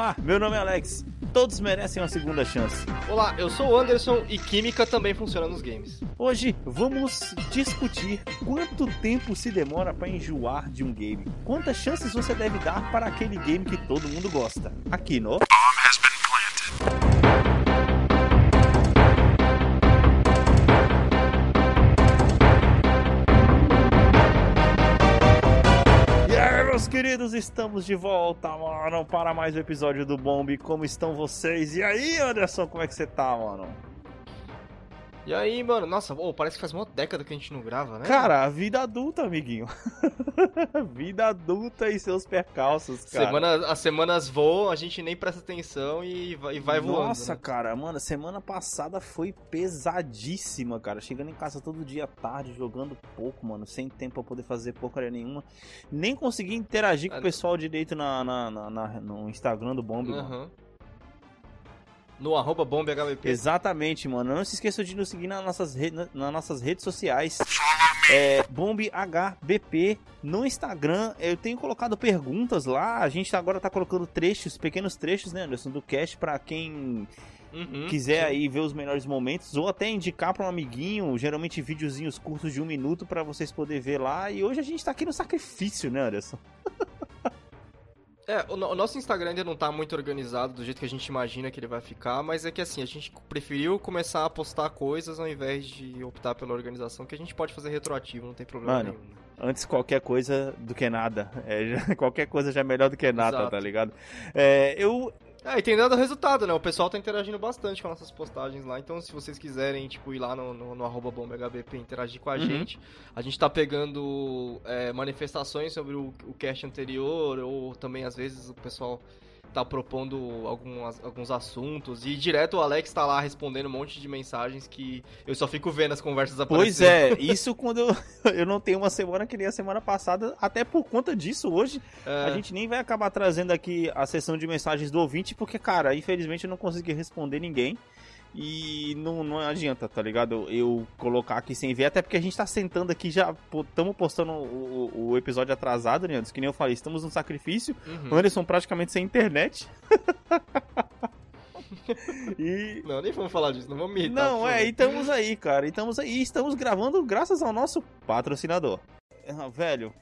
ar, meu nome é Alex. Todos merecem uma segunda chance. Olá, eu sou o Anderson e química também funciona nos games. Hoje vamos discutir quanto tempo se demora para enjoar de um game. Quantas chances você deve dar para aquele game que todo mundo gosta. Aqui no queridos, estamos de volta, mano, para mais um episódio do Bomb. Como estão vocês? E aí, Anderson, como é que você tá, mano? E aí, mano, nossa, oh, parece que faz uma década que a gente não grava, né? Cara, a vida adulta, amiguinho. vida adulta e seus percalços, cara. Semana, as semanas voam, a gente nem presta atenção e vai, e vai voando. Nossa, né? cara, mano, semana passada foi pesadíssima, cara. Chegando em casa todo dia tarde, jogando pouco, mano, sem tempo pra poder fazer porcaria nenhuma. Nem consegui interagir com o Ah, pessoal direito na, na- na- na- no Instagram do Bomb, mano. No arroba bombhbp. Exatamente, mano. Não se esqueça de nos seguir nas nossas, re- na- nas nossas redes sociais. É, BombHBP no Instagram. Eu tenho colocado perguntas lá. A gente agora tá colocando trechos, pequenos trechos, né, Anderson, do cast pra quem Uhum, quiser sim. aí ver os melhores momentos ou até indicar pra um amiguinho, geralmente videozinhos curtos de um minuto pra vocês poderem ver lá. E hoje a gente tá aqui no sacrifício, né, Anderson? É, o, o nosso Instagram ainda não tá muito organizado do jeito que a gente imagina que ele vai ficar, mas é que assim, a gente preferiu começar a postar coisas ao invés de optar pela organização, que a gente pode fazer retroativo, não tem problema Mano, nenhum. Antes qualquer coisa do que nada. É, já- qualquer coisa já é melhor do que nada, Exato. tá ligado? É, eu, É, e tem dado resultado, né? O pessoal tá interagindo bastante com nossas postagens lá. Então, se vocês quiserem, tipo, ir lá no, no, no arroba bombhbp e interagir com a Uhum. gente, a gente tá pegando é, manifestações sobre o, o cast anterior, ou também, às vezes, o pessoal tá propondo algumas, alguns assuntos. E direto o Alex tá lá respondendo um monte de mensagens que eu só fico vendo as conversas Pois aparecendo. é, isso quando eu, eu não tenho uma semana que nem a semana passada, até por conta disso, hoje É, a gente nem vai acabar trazendo aqui a sessão de mensagens do ouvinte, porque, cara, infelizmente eu não consegui responder ninguém. E não, não adianta, tá ligado? Eu colocar aqui sem ver, até porque a gente tá sentando aqui já, estamos postando o, o- o episódio atrasado, né? Que nem eu falei, estamos no sacrifício. Uhum. Anderson praticamente sem internet. e Não, nem vamos falar disso, não vamos me irritar. Não, é, e estamos aí, cara. E estamos aí, e estamos gravando graças ao nosso patrocinador. Ah, Velho,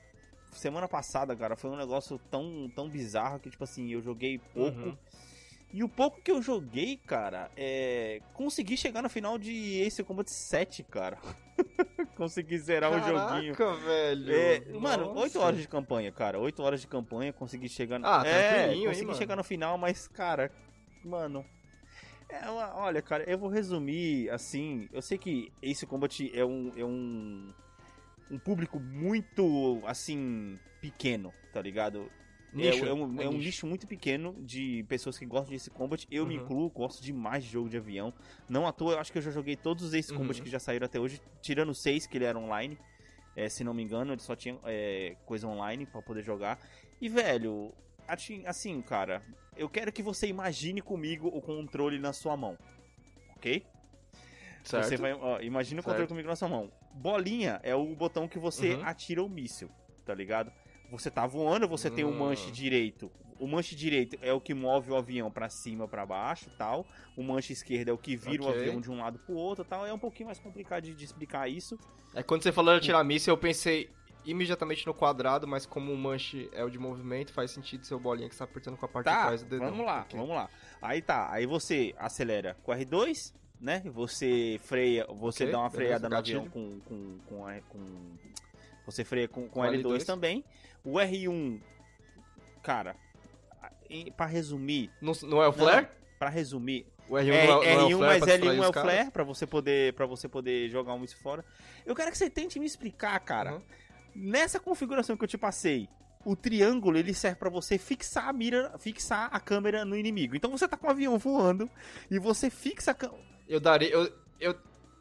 semana passada, cara, foi um negócio tão, tão bizarro que, tipo assim, eu joguei pouco. Uhum. E o pouco que eu joguei, cara, é. Consegui chegar no final de Ace Combat 7, cara. consegui zerar o joguinho. Caraca, velho. É, mano, Nossa. 8 horas de campanha, cara. 8 horas de campanha, consegui chegar no. Ah, é, hein, consegui mano? chegar no final, mas, cara, mano. é uma- olha, cara, eu vou resumir assim. Eu sei que Ace Combat é um. É um, um público muito, assim, pequeno, tá ligado? Nicho, é, é um, é é um nicho. nicho muito pequeno de pessoas que gostam de Ace Combat. Eu me Uhum. incluo, gosto demais de jogo de avião. Não à toa, eu acho que eu já joguei todos os Ace Uhum. Combat que já saíram até hoje, tirando seis que ele era online. É, se não me engano, ele só tinha é, coisa online pra poder jogar. E, velho, assim, cara, eu quero que você imagine comigo o controle na sua mão. Ok? Certo. Você vai, ó, imagina o controle Certo. comigo na sua mão. Bolinha é o botão que você Uhum. atira o míssil, tá ligado? Você tá voando, você tem o Hum. manche direito. O manche direito é o que move o avião pra cima, pra baixo, tal. O manche esquerdo é o que vira o Ok. avião de um lado pro outro, tal. É um pouquinho mais complicado de, de explicar isso. É quando você falou de atirar míssil, eu pensei imediatamente no quadrado, mas como o manche é o de movimento, faz sentido ser o bolinha que está apertando com a parte de Tá, trás do dedão. vamos lá, Ok. vamos lá. Aí tá, aí você acelera com R2, né? Você freia, você Ok, dá uma beleza, freada no gatilho. avião com, com, com, com- Você freia com, com Com L2, L2. também. O R1, cara, pra resumir, Não, não é o flare? pra resumir, O R1 é, não é, não é R1 o flare distrair L1 os é o flare pra você poder para você poder jogar um isso fora. Eu quero que você tente me explicar, cara. Uhum. Nessa configuração que eu te passei, o triângulo ele serve pra você fixar a mira, fixar a câmera no inimigo. Então você tá com o avião voando e você fixa a câmera. Eu daria. Eu, eu,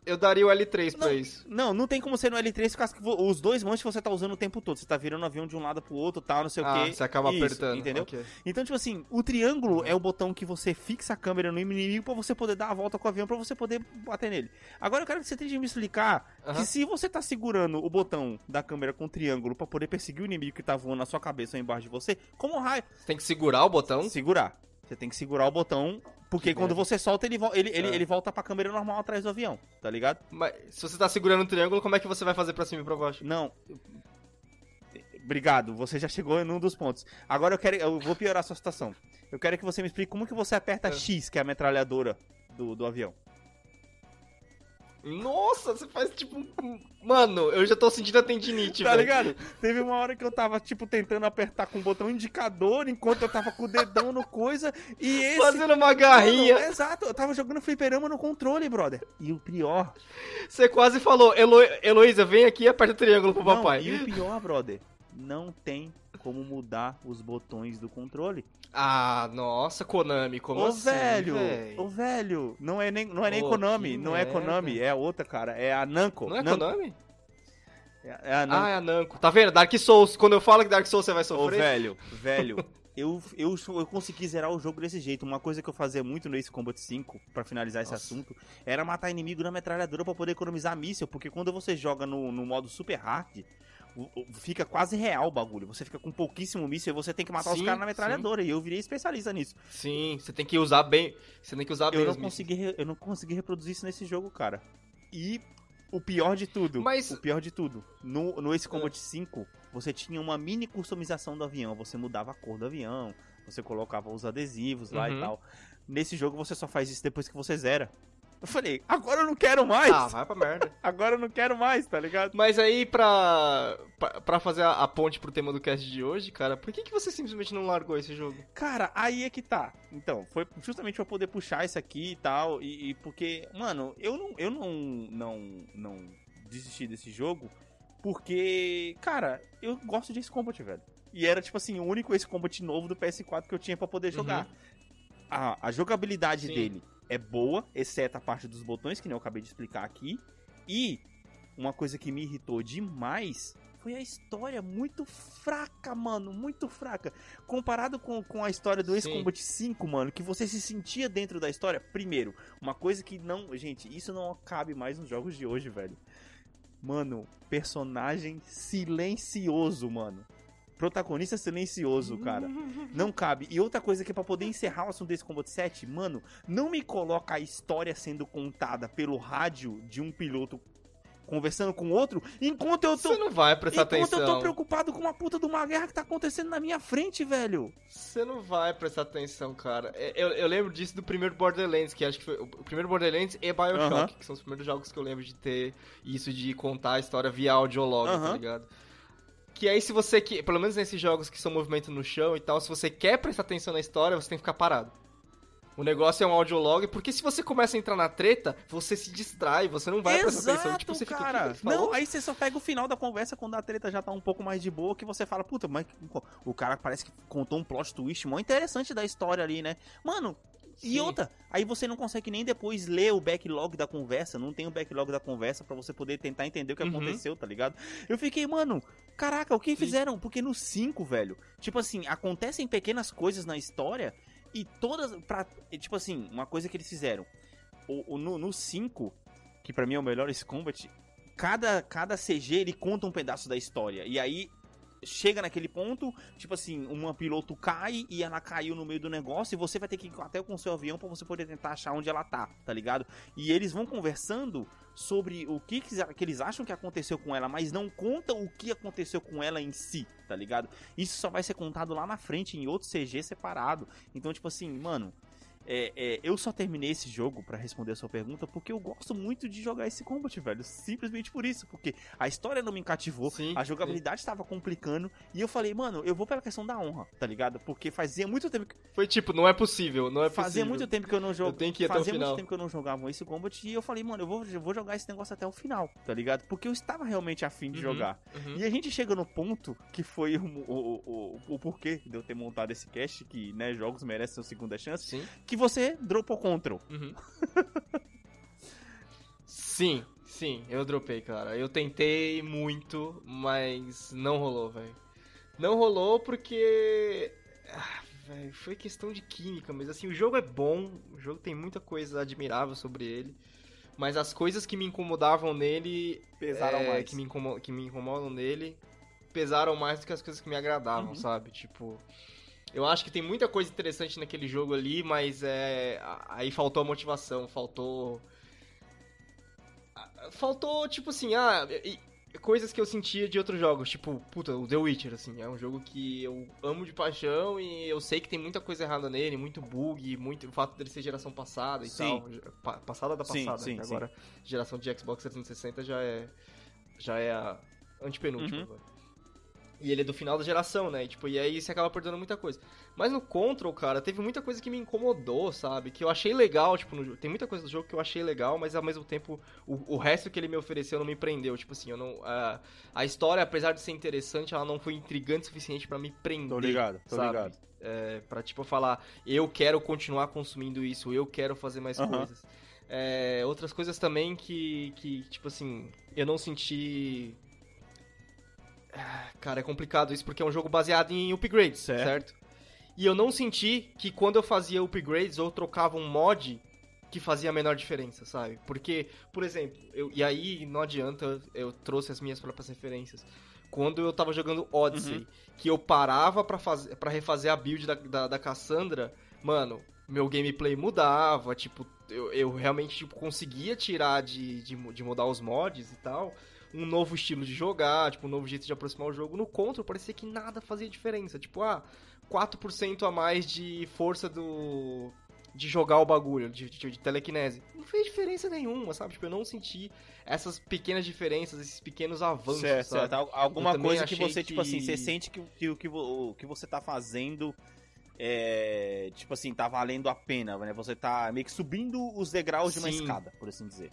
eu daria o L3 pra Não. isso. Não, não tem como ser no L3 por causa que vo- os dois manches você tá usando o tempo todo. Você tá virando o avião de um lado pro outro, tal, não sei o Ah, quê. você acaba Isso, apertando. Entendeu? ok. Então, tipo assim, o triângulo é o botão que você fixa a câmera no inimigo pra você poder dar a volta com o avião pra você poder bater nele. Agora eu quero que você tente me explicar Aham. que se você tá segurando o botão da câmera com o triângulo pra poder perseguir o inimigo que tá voando na sua cabeça ou embaixo de você, como raio? Você tem que segurar o botão. Segurar. Você tem que segurar o botão, porque Que quando merda. você solta, ele, ele, ele, É. ele volta pra câmera normal atrás do avião, tá ligado? Mas se você tá segurando o triângulo, como é que você vai fazer pra cima e pra baixo? Não. Obrigado, você já chegou em um dos pontos. Agora eu quero. Eu vou piorar a sua situação. Eu quero que você me explique como que você aperta É. X, que é a metralhadora do, do avião. Nossa, você faz tipo. um- Mano, eu já tô sentindo a tendinite, Tá velho. ligado? Teve uma hora que eu tava, tipo, tentando apertar com o botão indicador enquanto eu tava com o dedão no coisa. E esse. Fazendo uma garrinha. Mano, exato, eu tava jogando fliperama no controle, brother. E o pior. Você quase falou, Elo... Heloísa, vem aqui e aperta o triângulo pro Não, papai. e o pior, brother, não tem como mudar os botões do controle. Ah, nossa, Konami, como ô, assim, velho, véi? ô, velho, não é nem, não é nem Pô, Konami, não é merda. Konami, é outra, cara, é a Namco. Não é Namco. Konami? É, é a Namco. Ah, é a Namco. Tá vendo? Dark Souls. Quando eu falo que Dark Souls você vai Ô, sofrer. velho, velho, eu, eu, eu consegui zerar o jogo desse jeito. Uma coisa que eu fazia muito no Ace Combat 5, pra finalizar esse Nossa. assunto, era matar inimigo na metralhadora pra poder economizar míssil, porque quando você joga no, no modo super hard, fica quase real o bagulho. Você fica com pouquíssimo míssil e você tem que matar os Sim, caras na metralhadora. E eu virei especialista nisso. Sim, você tem que usar bem. Você tem que usar bem Eu não, os mísseis. consegui, eu não consegui reproduzir isso nesse jogo, cara. E o pior de tudo, Mas- o pior de tudo, no, no Ace Combat 5, você tinha uma mini customização do avião. Você mudava a cor do avião, você colocava os adesivos lá Uhum. e tal. Nesse jogo você só faz isso depois que você zera. Eu falei, agora eu não quero mais! Ah, vai pra merda. Agora eu não quero mais, tá ligado? Mas aí, pra, pra, pra fazer a, a ponte pro tema do cast de hoje, cara, por que, que você simplesmente não largou esse jogo? Cara, aí é que tá. Então, foi justamente pra poder puxar isso aqui e tal. E, e porque, mano, eu não, eu não, não, não desisti desse jogo porque, cara, eu gosto de Ace Combat, velho. E era, tipo assim, o único Ace Combat novo do PS4 que eu tinha pra poder jogar. A, a jogabilidade Sim. dele é boa, exceto a parte dos botões, que nem eu acabei de explicar aqui. E uma coisa que me irritou demais foi a história muito fraca, mano, muito fraca. Comparado com, com a história do Ace. Combat 5, mano, que você se sentia dentro da história. Primeiro, uma coisa que não. Gente, isso não cabe mais nos jogos de hoje, velho. Mano, personagem silencioso, mano. Protagonista silencioso, cara. Não cabe. E outra coisa que é pra poder encerrar o assunto desse Combat 7, mano, não me coloca a história sendo contada pelo rádio de um piloto conversando com outro, enquanto eu tô Você não vai prestar enquanto eu tô atenção. preocupado com uma puta de uma guerra que tá acontecendo na minha frente, velho. Você não vai prestar atenção, cara. É, Eu, eu lembro disso do primeiro Borderlands, que acho que foi o primeiro Borderlands e Bioshock, Aham. que são os primeiros jogos que eu lembro de ter isso de contar a história via audiolog, tá Aham. ligado? Que aí se você, que, pelo menos nesses jogos que são movimento no chão e tal, se você quer prestar atenção na história, você tem que ficar parado. O negócio é um audiolog, porque se você começa a entrar na treta, você se distrai, você não vai prestar atenção. Tipo, você fica, "O que cara. falou?" Não, aí você só pega o final da conversa quando a treta já tá um pouco mais de boa, que você fala, puta, mas o cara parece que contou um plot twist mó interessante da história ali, né? Mano, e Sim. outra, aí você não consegue nem depois ler o backlog da conversa, não tem o backlog da conversa pra você poder tentar entender o que Uhum. aconteceu, tá ligado? Eu fiquei, mano, caraca, o que fizeram? Porque no 5, velho, tipo assim, acontecem pequenas coisas na história e todas, pra, tipo assim, uma coisa que eles fizeram, o, o- no 5, que pra mim é o melhor esse combat, cada, cada CG ele conta um pedaço da história. E aí chega naquele ponto, tipo assim, uma piloto cai e ela caiu no meio do negócio e você vai ter que ir até com o seu avião pra você poder tentar achar onde ela tá, tá ligado? E eles vão conversando sobre o que, que eles acham que aconteceu com ela, mas não contam o que aconteceu com ela em si, tá ligado? Isso só vai ser contado lá na frente, em outro CG separado. Então, tipo assim, mano, é, é, eu só terminei esse jogo, pra responder a sua pergunta, porque eu gosto muito de jogar esse combat, velho. Simplesmente por isso, porque a história não me cativou, Sim, a jogabilidade estava complicando, e eu falei, mano, eu vou pela questão da honra, tá ligado? Porque fazia muito tempo que, Foi tipo, não é possível, não é possível. fazia muito tempo que eu não jogava. Eu que ir o Fazia muito tempo que eu não jogava esse combat, e eu falei, mano, eu vou, eu vou jogar esse negócio até o final, tá ligado? Porque eu estava realmente afim de Uhum, jogar. uhum. E a gente chega no ponto que foi o, o, o, o porquê de eu ter montado esse cast, que, né, jogos merecem uma segunda chance, Sim. que você dropou Control. Uhum. sim, sim, eu dropei, cara. Eu tentei muito, mas não rolou, velho. Não rolou porque. Ah, velho, foi questão de química, mas assim, o jogo é bom, o jogo tem muita coisa admirável sobre ele. Mas as coisas que me incomodavam nele. Pesaram é, mais. Que me, incomo- que me incomodam nele pesaram mais do que as coisas que me agradavam, Uhum. sabe? Tipo. Eu acho que tem muita coisa interessante naquele jogo ali, mas é. Aí faltou a motivação, faltou. Faltou, tipo assim, ah, coisas que eu sentia de outros jogos, tipo, puta, o The Witcher, assim, é um jogo que eu amo de paixão e eu sei que tem muita coisa errada nele, muito bug, muito o fato dele ser geração passada e sim. tal, passada da passada, sim, sim, agora geração de Xbox 360 já é já é a antepenúltima uhum. agora. E ele é do final da geração, né? E, tipo, e aí você acaba perdendo muita coisa. Mas no Control, cara, teve muita coisa que me incomodou, sabe? Que eu achei legal, tipo, no... tem muita coisa do jogo que eu achei legal, mas ao mesmo tempo o, o resto que ele me ofereceu não me prendeu. Tipo assim, eu não. A, a história, apesar de ser interessante, ela não foi intrigante o suficiente para me prender. Tô ligado, tô sabe? ligado. É, pra, tipo, falar, eu quero continuar consumindo isso, eu quero fazer mais uhum. coisas. É, outras coisas também que, que, tipo assim, eu não senti Cara, é complicado isso porque é um jogo baseado em upgrades, certo? certo? E eu não senti que quando eu fazia upgrades ou trocava um mod que fazia a menor diferença, sabe? Porque, por exemplo, eu, e aí não adianta, eu trouxe as minhas próprias referências. Quando eu tava jogando Odyssey, uhum. que eu parava para fazer para refazer a build da, da, da Cassandra, mano, meu gameplay mudava, tipo, eu, eu realmente tipo, conseguia tirar de, de, de mudar os mods e tal um novo estilo de jogar, tipo, um novo jeito de aproximar o jogo. No Control parecia que nada fazia diferença. Tipo, ah, 4% a mais de força do de jogar o bagulho, de, de, de, telecinese. Não fez diferença nenhuma, sabe? Tipo, eu não senti essas pequenas diferenças, esses pequenos avanços, certo, sabe? Certo. Alguma coisa que você, que... tipo assim, você sente que, que, que, o que você tá fazendo é, tipo assim, tá valendo a pena, né? Você tá meio que subindo os degraus Sim. de uma escada, por assim dizer.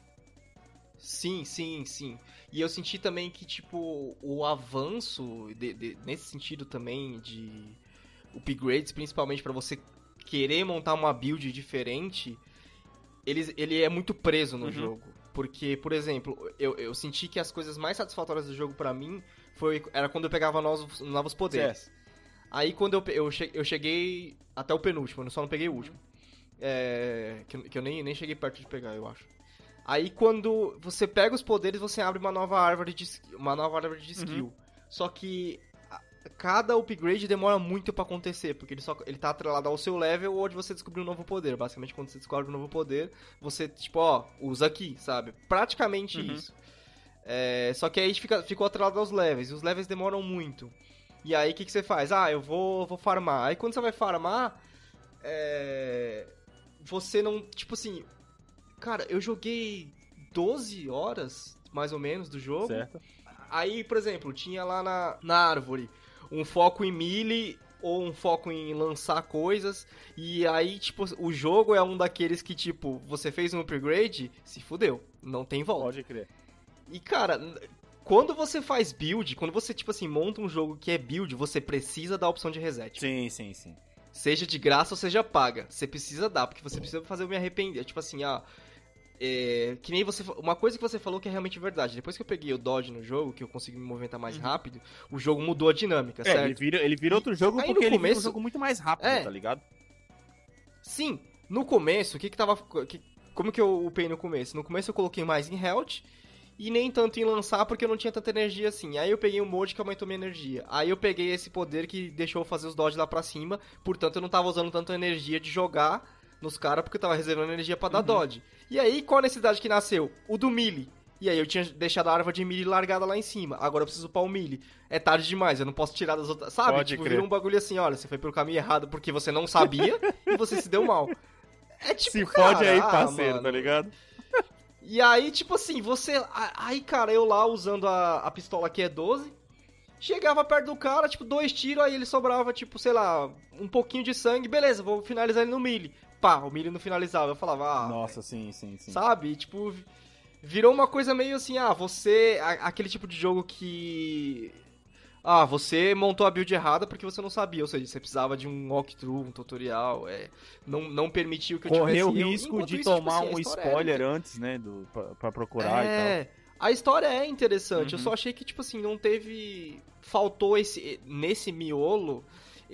Sim, sim, sim. E eu senti também que, tipo, o avanço, de, de, nesse sentido também, de upgrades, principalmente para você querer montar uma build diferente, ele, ele é muito preso no uhum. jogo. Porque, por exemplo, eu, eu senti que as coisas mais satisfatórias do jogo para mim foi era quando eu pegava novos, novos poderes. Certo. Aí quando eu, eu, eu cheguei até o penúltimo, eu só não peguei o último. É, que, que eu nem, nem cheguei perto de pegar, eu acho. Aí quando você pega os poderes, você abre uma nova árvore de, uma nova árvore de skill. Uhum. Só que cada upgrade demora muito para acontecer, porque ele só ele tá atrelado ao seu level ou de você descobrir um novo poder. Basicamente, quando você descobre um novo poder, você, tipo, ó, usa aqui, sabe? Praticamente uhum. isso. É, só que aí fica, ficou atrelado aos levels, e os levels demoram muito. E aí, o que, que você faz? Ah, eu vou, vou farmar. Aí, quando você vai farmar, é, você não... Tipo assim, Cara, eu joguei 12 horas, mais ou menos, do jogo. Certo. Aí, por exemplo, tinha lá na, na árvore um foco em melee ou um foco em lançar coisas. E aí, tipo, o jogo é um daqueles que, tipo, você fez um upgrade, se fudeu. Não tem volta. Pode crer. E, cara, quando você faz build, quando você, tipo assim, monta um jogo que é build, você precisa da opção de reset. Sim, sim, sim. Seja de graça ou seja paga. Você precisa dar, porque você precisa fazer eu me arrepender. Tipo assim, ah, é, que nem você. Uma coisa que você falou que é realmente verdade. Depois que eu peguei o Dodge no jogo, que eu consegui me movimentar mais uhum. rápido, o jogo mudou a dinâmica, é, certo? Ele vira, ele vira outro jogo e, porque ele começo, vira um jogo muito mais rápido, é, tá ligado? Sim, no começo, o que que tava. Que, como que eu upei no começo? No começo eu coloquei mais em health e nem tanto em lançar porque eu não tinha tanta energia assim. Aí eu peguei um mod que aumentou minha energia. Aí eu peguei esse poder que deixou eu fazer os dodge lá pra cima, portanto eu não tava usando tanta energia de jogar nos caras porque eu tava reservando energia para dar uhum. dodge. E aí, qual a necessidade que nasceu? O do melee. E aí eu tinha deixado a árvore de melee largada lá em cima. Agora eu preciso upar o melee. É tarde demais, eu não posso tirar das outras. Sabe? Pode tipo, crer. vira um bagulho assim, olha, você foi pelo caminho errado porque você não sabia e você se deu mal. É tipo. Se cara, fode aí, ah, parceiro, ah, tá ligado? E aí, tipo assim, você. Aí, cara, eu lá usando a, a pistola que é 12. Chegava perto do cara, tipo, dois tiros, aí ele sobrava, tipo, sei lá, um pouquinho de sangue. Beleza, vou finalizar ele no melee pá, o milho não finalizava. Eu falava, ah. Nossa, sim, sim, sim. Sabe? E, tipo, virou uma coisa meio assim, ah, você. aquele tipo de jogo que. Ah, você montou a build errada porque você não sabia, ou seja, você precisava de um walkthrough, um tutorial, é, não, não permitiu que eu Correu tivesse... O risco de isso, tomar tipo, assim, um spoiler era... antes, né, do, pra, pra procurar é, e tal. A história é interessante, uhum. eu só achei que, tipo assim, não teve... Faltou esse... Nesse miolo,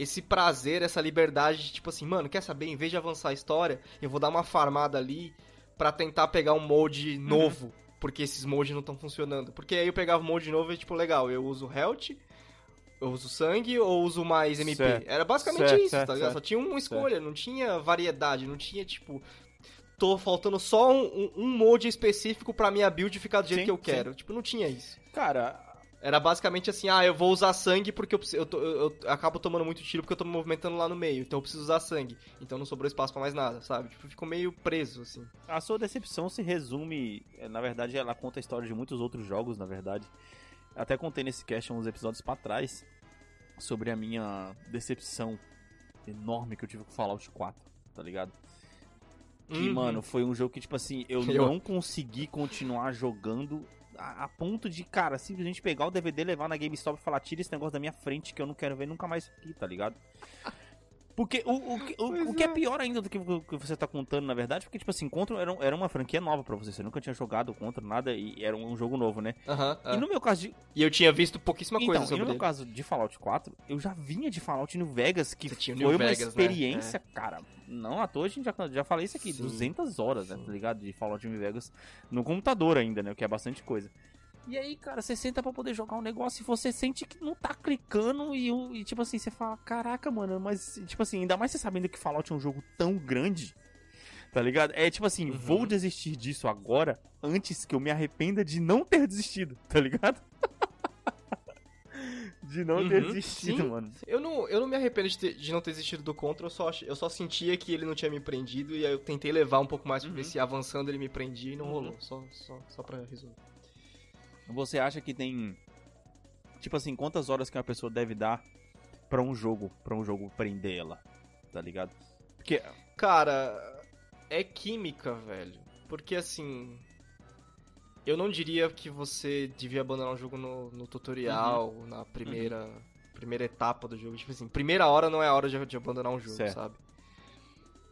esse prazer, essa liberdade de tipo assim, mano, quer saber? Em vez de avançar a história, eu vou dar uma farmada ali para tentar pegar um molde uhum. novo, uhum. porque esses moldes não estão funcionando. Porque aí eu pegava o molde novo e tipo, legal, eu uso health, eu uso sangue ou uso mais MP? Certo. Era basicamente Certo, isso, certo, tá ligado? Só tinha uma escolha, não tinha variedade, não tinha, tipo... Tô faltando só um, um, um mode específico pra minha build ficar do jeito Sim, que eu sim. quero. Tipo, não tinha isso. Cara, Era basicamente assim, ah, eu vou usar sangue porque eu, preciso- eu, eu- eu acabo tomando muito tiro porque eu tô me movimentando lá no meio, então eu preciso usar sangue. Então não sobrou espaço pra mais nada, sabe? Tipo, ficou meio preso, assim. a sua decepção se resume. eh, Na verdade, ela conta a história de muitos outros jogos, na verdade. Até contei nesse cast uns episódios pra trás sobre a minha decepção enorme que eu tive com Fallout 4, tá ligado? Que, Uhum. mano, foi um jogo que, tipo assim, eu, Eu- não consegui continuar jogando a, ponto de, cara, simplesmente pegar o DVD, levar na GameStop e falar, tira esse negócio da minha frente que eu não quero ver nunca mais aqui, tá ligado? Porque o, o, que- o, o que é é. pior ainda do que que você tá contando, na verdade, porque, tipo assim, Contra era, era uma franquia nova pra você, você nunca tinha jogado Contra, nada, e era um jogo novo, né? Aham, E é. no meu caso de, E eu tinha visto pouquíssima então, coisa e sobre no meu ele. caso de Fallout 4, eu já vinha de Fallout New Vegas, que foi New uma Vegas, né? experiência, cara. Não à toa a gente já, já falei isso aqui, Sim, 200 horas, né, tá ligado? De Fallout New Vegas no computador ainda, né? O que é bastante coisa. E aí, cara, você senta pra poder jogar um negócio e você sente que não tá clicando e, e, tipo assim, você fala, caraca, mano, mas, tipo assim, ainda mais você sabendo que Fallout é um jogo tão grande, tá ligado? É tipo assim, Uhum. vou desistir disso agora antes que eu me arrependa de não ter desistido, tá ligado? de não ter Uhum, desistido, sim. mano. Eu não, eu não me arrependo de, ter- de não ter existido do Contra, eu só, eu só sentia que ele não tinha me prendido e aí eu tentei levar um pouco mais pra ver Uhum. se avançando ele me prendia e não Uhum. rolou. Só, só, só pra resolver. Você acha que tem tipo assim, quantas horas que uma pessoa deve dar pra um jogo, para um jogo prender ela, tá ligado? Porque Cara, é química, velho. Porque assim. Eu não diria que você devia abandonar o jogo no, no tutorial, na primeira, primeira etapa do jogo. Tipo assim, primeira hora não é a hora de, de abandonar um jogo, Certo. sabe?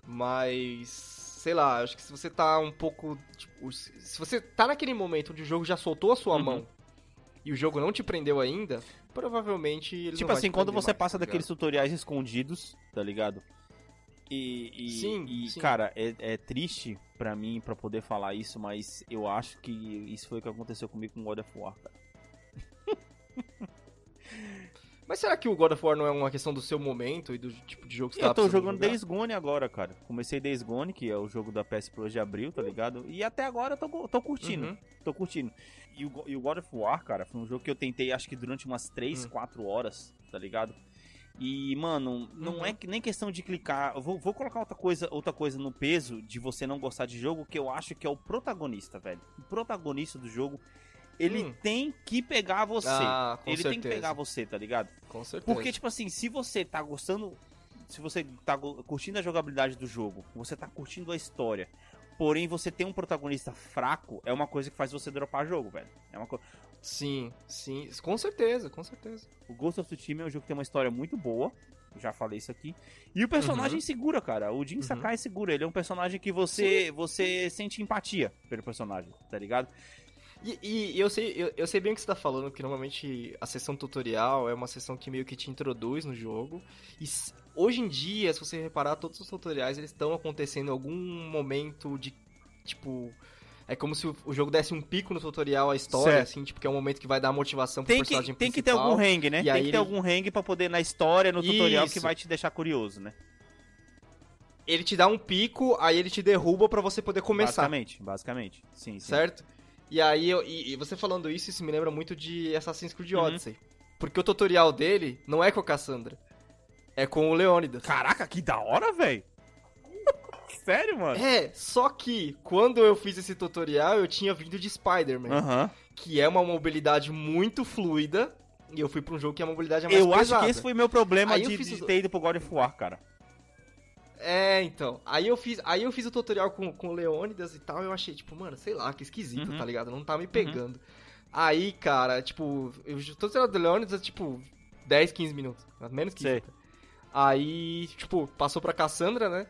Mas. Sei lá, acho que se você tá um pouco. Tipo, se você tá naquele momento onde o jogo já soltou a sua Uhum. mão e o jogo não te prendeu ainda, provavelmente ele tipo assim, quando você mais, passa tá daqueles tutoriais escondidos, tá ligado? E, e, Sim, e, sim. cara, é, é triste pra mim pra poder falar isso, mas eu acho que isso foi o que aconteceu comigo com God of War, cara. Mas será que o God of War não é uma questão do seu momento e do tipo de jogo que você Eu tá tô precisando jogando jogar? Days Gone agora, cara. Comecei Days Gone, que é o jogo da PS Plus de abril, tá ligado? E até agora eu tô, tô curtindo. Uhum. Tô curtindo. E o, e o God of War, cara, foi um jogo que eu tentei acho que durante umas 3, Hum. 4 horas, tá ligado? E, mano, não Uhum. é que nem questão de clicar. Eu vou, vou colocar outra coisa, outra coisa no peso de você não gostar de jogo, que eu acho que é o protagonista, velho. O protagonista do jogo, ele Hum. tem que pegar você. Ah, com ele certeza. tem que pegar você, tá ligado? Com certeza. Porque, tipo assim, se você tá gostando. Se você tá curtindo a jogabilidade do jogo, você tá curtindo a história, porém você tem um protagonista fraco, é uma coisa que faz você dropar jogo, velho. É uma co... Sim, sim, com certeza, com certeza. O Ghost of Tsushima é um jogo que tem uma história muito boa. Já falei isso aqui. E o personagem segura, cara. O Jin Uhum. Sakai segura. Ele é um personagem que você você sente empatia pelo personagem, tá ligado? E, e eu, sei, eu, eu sei bem o que você tá falando, que normalmente a sessão tutorial é uma sessão que meio que te introduz no jogo. E hoje em dia, se você reparar, todos os tutoriais eles estão acontecendo em algum momento de, tipo... É como se o, jogo desse um pico no tutorial, a história, Certo. assim, tipo, que é um momento que vai dar motivação pro Tem personagem que, tem que ter algum hang, né? e Tem que ter ele- algum hang pra poder na história, no tutorial, que Isso. vai te deixar curioso, né? Ele te dá um pico, aí ele te derruba pra você poder começar. Basicamente, basicamente. Sim, sim. certo? E aí, eu, e, e você falando isso, isso me lembra muito de Assassin's Creed Uhum. Odyssey. Porque o tutorial dele não é com a Cassandra, é com o Leônidas. Caraca, que da hora, velho. Sério, mano? É, só que quando eu fiz esse tutorial, eu tinha vindo de Spider-Man, Aham. que é uma mobilidade muito fluida, e eu fui pra um jogo que a mobilidade é mais Eu acho pesada. que esse foi meu problema Aí eu de, fiz de ter ido pro God of War, cara. É, então. Aí eu fiz, aí eu fiz o tutorial com, com o Leônidas e tal, e eu achei, tipo, mano, sei lá, que esquisito, Uhum. tá ligado? Não tá me pegando. Aí, cara, tipo, eu, o tutorial do Leônidas é tipo 10, 15 minutos. Menos que isso. Aí, tipo, passou pra Cassandra, né?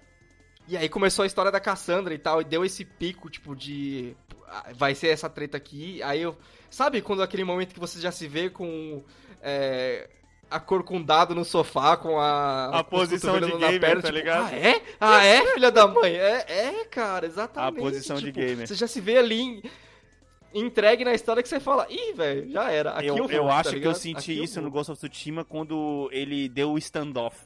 E aí começou a história da Cassandra e tal, e deu esse pico, tipo, de. ah, Vai ser essa treta aqui. Aí eu. Sabe quando aquele momento que você já se vê com. É, a cor com dado no sofá, com a. A posição de gamer, tá tipo, ligado? Ah, é? Ah, é, filha da mãe? É, é cara, exatamente. A posição de tipo, gamer. Você já se vê ali. em- entregue na história que você fala, ih, velho, já era. Aqui eu, eu, vou, eu tá acho que eu ligado? senti Aqui eu isso vou. no Ghost of Tsushima quando ele deu o standoff,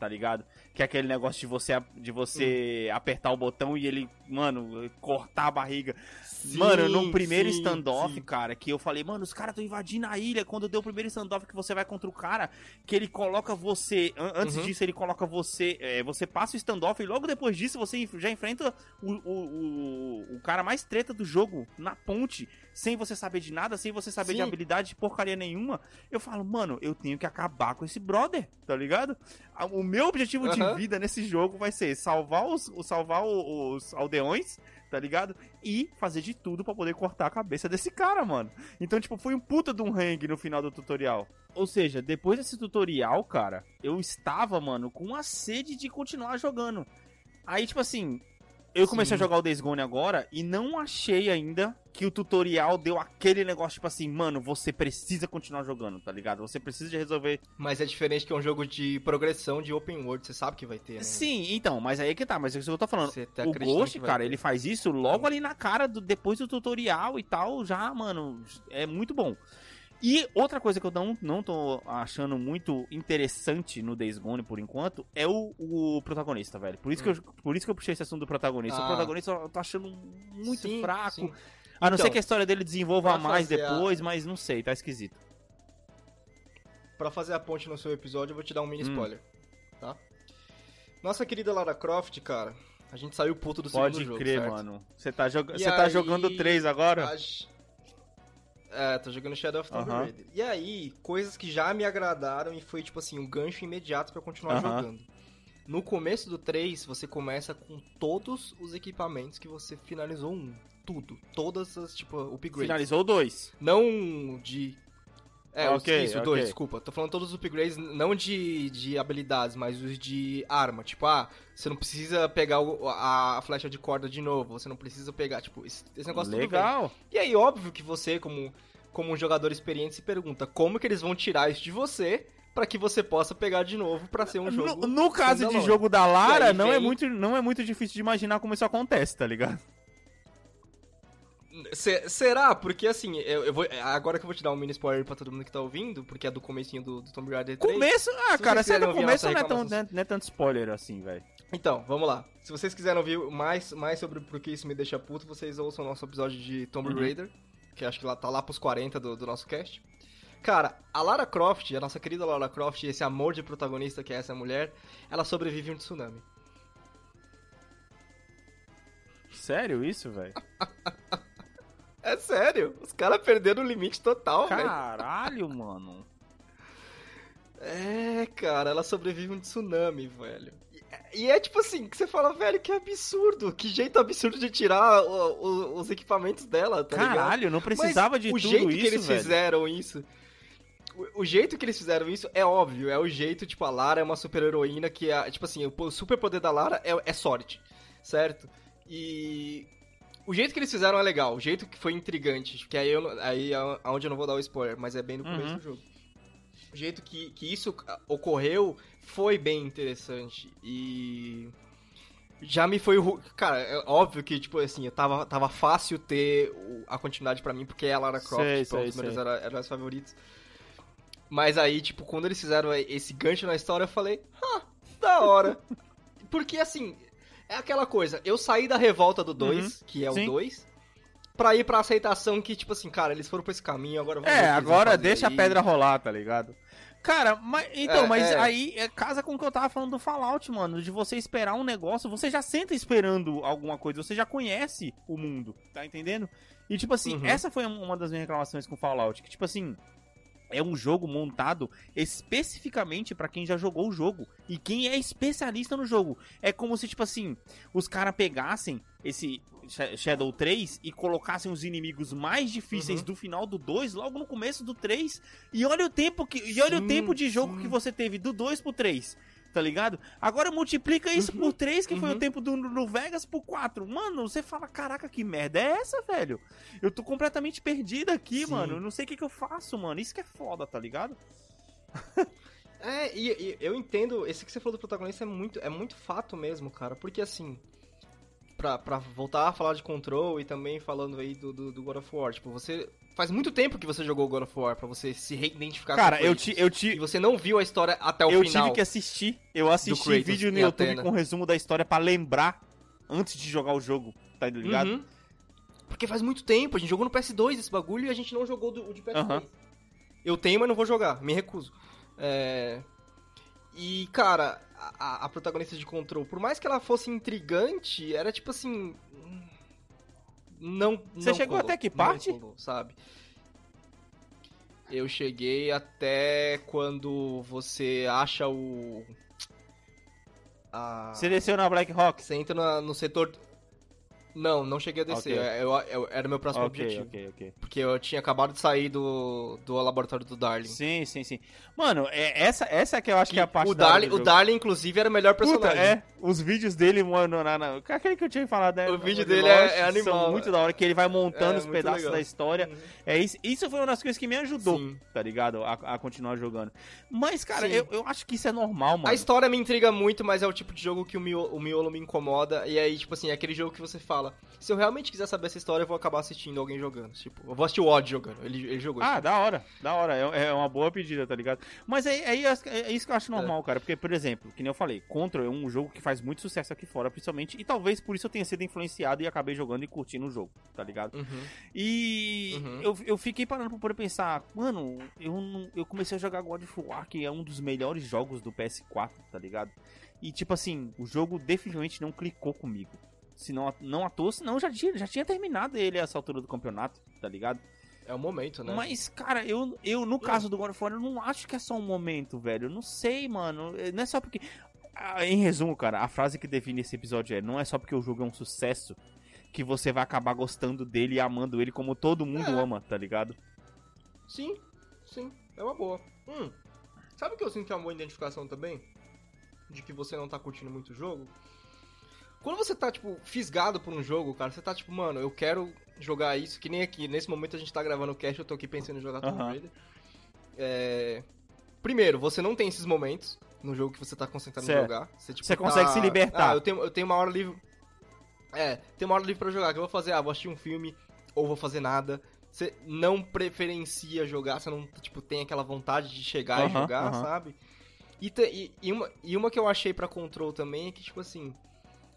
tá ligado? Que é aquele negócio de você, de você Hum. apertar o botão e ele, mano, cortar a barriga. Sim, mano, no primeiro sim, standoff, sim. cara, que eu falei, mano, os caras estão invadindo a ilha. Quando deu o primeiro standoff que você vai contra o cara, que ele coloca você. an- antes Uhum. disso, ele coloca você. é, você passa o standoff e logo depois disso você já enfrenta o, o, o, o cara mais treta do jogo na ponte. Sem você saber de nada, sem você saber de Sim. habilidade de porcaria nenhuma. Eu falo, mano, eu tenho que acabar com esse brother, tá ligado? O meu objetivo de vida nesse jogo vai ser salvar os, salvar os aldeões, tá ligado? E fazer de tudo pra poder cortar a cabeça desse cara, mano. Então, tipo, foi um puta de um hang no final do tutorial. Ou seja, depois desse tutorial, cara, eu estava, mano, com a sede de continuar jogando. Aí, tipo assim, eu comecei Sim. a jogar o Days Gone agora e não achei ainda que o tutorial deu aquele negócio, tipo assim, mano, você precisa continuar jogando, tá ligado? Você precisa de resolver Mas é diferente que é um jogo de progressão de open world, você sabe que vai ter, né? Sim, então, mas aí é que tá, mas é isso que eu tô falando. Tá o Ghost, cara, ter. ele faz isso logo ali na cara, do, depois do tutorial e tal, já, mano, é muito bom. E outra coisa que eu não, não tô achando muito interessante no Days Gone por enquanto é o, o protagonista, velho. Por isso, que eu, por isso que eu puxei esse assunto do protagonista. O Ah. protagonista eu tô achando muito Sim, fraco. sim. A não Então, ser que a história dele desenvolva mais fazer a- depois, mas não sei, tá esquisito. Pra fazer a ponte no seu episódio, eu vou te dar um mini Hum. spoiler, tá? Nossa querida Lara Croft, cara, a gente saiu puto do Pode segundo jogo, crer, certo? mano. Você tá, você tá aí, jogando 3 agora? a É, tô jogando Shadow of Tomb. Raider. E aí, coisas que já me agradaram e foi, tipo assim, um gancho imediato pra continuar Aham. jogando. No começo do 3, você começa com todos os equipamentos que você finalizou um. Tudo. Todas as, tipo, upgrades. Finalizou 2. Não de. É, os- Ok, isso, ok. dois, desculpa. Tô falando todos os upgrades, não de, de habilidades, mas os de arma. Tipo, ah, você não precisa pegar o- a, a flecha de corda de novo, você não precisa pegar, tipo, esse, esse negócio. Legal. E aí, óbvio que você, como, como um jogador experiente, se pergunta como que eles vão tirar isso de você pra que você possa pegar de novo pra ser um jogo. No, no caso de jogo da Lara, aí não, é vem- muito, não é muito difícil de imaginar como isso acontece, tá ligado? Se- será? Porque assim, eu, eu vou, agora que eu vou te dar um mini spoiler pra todo mundo que tá ouvindo, porque é do comecinho do, do Tomb Raider 3. Começo, ah, cara, se é do começo não é, tão, não é- não é tanto spoiler assim, velho. Então, vamos lá. Se vocês quiserem ouvir mais, mais sobre por que isso me deixa puto, vocês ouçam o nosso episódio de Tomb Uhum. Raider, que acho que lá, tá lá pros 40 do, do nosso cast. Cara, a Lara Croft, a nossa querida Lara Croft, esse amor de protagonista que é essa mulher, ela sobrevive a um tsunami. Sério isso, velho? É sério, os caras perderam o limite total, velho. Caralho, mano. É, cara, ela sobrevive um tsunami, velho. E, e é tipo assim, que você fala, velho, que absurdo, que jeito absurdo de tirar o- o- os equipamentos dela, tá ligado? Caralho, não precisava Mas de o tudo jeito isso, que eles velho. fizeram isso. O, o jeito que eles fizeram isso é óbvio. É o jeito, tipo, a Lara é uma super heroína que é. Tipo assim, o super poder da Lara é, é sorte. Certo? E. O jeito que eles fizeram é legal, o jeito que foi intrigante, que aí, eu, aí é onde eu não vou dar o spoiler, mas é bem no começo Uhum. do jogo. O jeito que, que isso ocorreu foi bem interessante. E já me foi. Cara, é óbvio que, tipo assim, eu tava, tava fácil ter a continuidade pra mim, porque é a Lara Croft, Sei, tipo, é sei, dos meus sei. hero- heróis favoritos. Mas aí, tipo, quando eles fizeram esse gancho na história, eu falei, ah, da hora. porque assim, é aquela coisa, eu saí da revolta do 2, que é Uhum. sim. o 2, pra ir pra aceitação que, tipo assim, cara, eles foram pra esse caminho, agora vamos É, agora deixa a aí. pedra rolar, tá ligado? Cara, mas, então, É, mas é. aí é, casa com o que eu tava falando do Fallout, mano. De você esperar um negócio, você já senta esperando alguma coisa, você já conhece o mundo, tá entendendo? E tipo assim, Uhum. essa foi uma das minhas reclamações com o Fallout, que tipo assim, é um jogo montado especificamente pra quem já jogou o jogo e quem é especialista no jogo. É como se tipo assim, os caras pegassem esse Sh- Shadow 3 e colocassem os inimigos mais difíceis Uhum. do final do 2 logo no começo do 3 e olha o tempo que e olha o Sim, tempo de jogo sim. que você teve do 2 pro 3. Tá ligado? Agora multiplica isso por 3, que foi o uhum. tempo do, do Vegas, por 4. Mano, você fala, caraca, que merda é essa, velho? Eu tô completamente perdido aqui, Sim. mano. Eu não sei o que, que eu faço, mano. Isso que é foda, tá ligado? É, e, e eu entendo, esse que você falou do protagonista é muito, é muito fato mesmo, cara, porque assim, pra, pra voltar a falar de Control e também falando aí do, do, do God of War, tipo, você faz muito tempo que você jogou God of War pra você se reidentificar Cara, com eu te, eu te, E você não viu a história até o eu final. tive que assistir. Eu assisti vídeo no YouTube Atena. com resumo da história pra lembrar antes de jogar o jogo, tá ligado? Uhum. Porque faz muito tempo, a gente jogou no PS2 esse bagulho e a gente não jogou do, o de PS3. Aham. Eu tenho, mas não vou jogar, me recuso. É... E, cara, a, a protagonista de Control, por mais que ela fosse intrigante, era tipo assim. Não. Você não chegou colou, até que parte? colou, sabe? Eu cheguei até quando você acha o. A... Você desceu na Black Rock? Você entra na- no setor. Não, não cheguei a descer. Ok. Eu- eu- era o meu próximo ok, objetivo. ok, ok. Porque eu tinha acabado de sair do, do laboratório do Darling. Sim, sim, sim. Mano, é, essa, essa que eu acho que, é a parte o, Darling, o. Darling, inclusive, era o melhor Puta, personagem. é. Os vídeos dele, mano, na, na, aquele que eu tinha falado, né? O vídeo dele é- Lost é animal, São muito é. da hora, que ele vai montando É, os pedaços legal. da história. Uhum. É isso, isso foi uma das coisas que me ajudou, Sim. tá ligado? A, a continuar jogando. Mas, cara, Sim. eu, eu acho que isso é normal, mano. A história me intriga muito, mas é o tipo de jogo que o miolo, o miolo me incomoda. E aí, tipo assim, é aquele jogo que você fala: se eu realmente quiser saber essa história, eu vou acabar assistindo alguém jogando. Tipo, eu vou assistir o Odd jogando. Ele, ele jogou Ah, isso. da hora, da hora. É, é uma boa pedida, tá ligado? Mas aí, aí é, é isso que eu acho normal, cara. Porque, por exemplo, que nem eu falei, Control é um jogo que faz muito sucesso aqui fora, principalmente. E talvez por isso eu tenha sido influenciado e acabei jogando e curtindo o jogo, tá ligado? Uhum. E Uhum. eu, eu fiquei parando pra poder pensar, mano, eu, não- eu comecei a jogar God of War, que é um dos melhores jogos do PS4, tá ligado? E tipo assim, o jogo definitivamente não clicou comigo. Se não, não à toa, senão já tinha, já tinha terminado ele a essa altura do campeonato, tá ligado? É o momento, né? Mas, cara, eu, eu no caso do God of War, eu não acho que é só um momento, velho. Eu não sei, mano. Não é só porque. Ah, Em resumo, cara, a frase que define esse episódio é: não é só porque o jogo é um sucesso que você vai acabar gostando dele e amando ele como todo mundo É. ama, tá ligado? Sim, sim, é uma boa. Hum, sabe o que eu sinto que é uma boa identificação também? De que você não tá curtindo muito o jogo? Quando você tá, tipo, fisgado por um jogo, cara, você tá tipo, mano, eu quero jogar isso, que nem aqui, nesse momento a gente tá gravando o cast, eu tô aqui pensando em jogar Tomb Aham. Raider. É... Primeiro, você não tem esses momentos no jogo que você tá concentrado em Certo. jogar. Você, tipo, Você tá- consegue se libertar. Ah, eu tenho, eu tenho uma hora livre. É, tem uma hora livre pra jogar. Que eu vou fazer? Ah, vou assistir um filme ou vou fazer nada. Você não preferencia jogar, você não, tipo, tem aquela vontade de chegar e Aham, jogar, aham. sabe? E, te- e- e uma, e uma que eu achei pra Control também é que, tipo assim,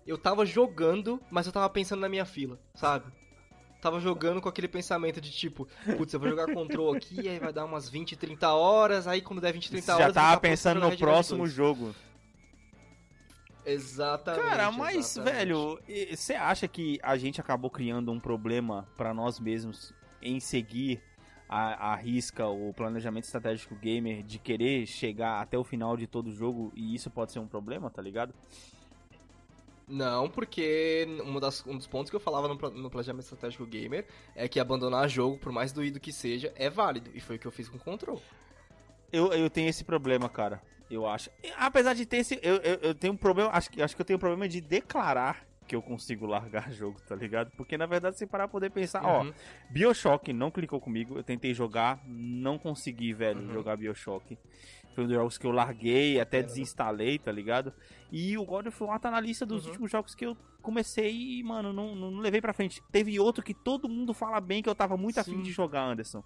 eu tava jogando, mas eu tava pensando na minha fila, sabe? Tava jogando com aquele pensamento de tipo, putz, eu vou jogar Control aqui, aí vai dar umas 20, 30 horas, aí quando der 20, 30 Você horas... já tava pensando no Red próximo 2. jogo. Exatamente. Cara, mas, exatamente. velho, você acha que a gente acabou criando um problema pra nós mesmos em seguir a, a risca o planejamento estratégico gamer de querer chegar até o final de todo o jogo e isso pode ser um problema, tá ligado? Não, porque uma das- um dos pontos que eu falava no, no planejamento estratégico gamer é que abandonar jogo, por mais doído que seja, é válido. E foi o que eu fiz com o Control. Eu, eu tenho esse problema, cara. Eu acho. Apesar de ter esse. Eu, eu, eu tenho um problema. Acho que, acho que eu tenho um problema de declarar que eu consigo largar jogo, tá ligado? Porque na verdade, se parar pra poder pensar, ó, Uhum. Bioshock não clicou comigo. Eu tentei jogar, não consegui, velho, Uhum. jogar Bioshock. Foi um dos jogos que eu larguei, até desinstalei, tá ligado? E o God of War tá na lista dos Uhum. últimos jogos que eu comecei e, mano, não, não levei pra frente. Teve outro que todo mundo fala bem que eu tava muito afim Sim. de jogar, Anderson.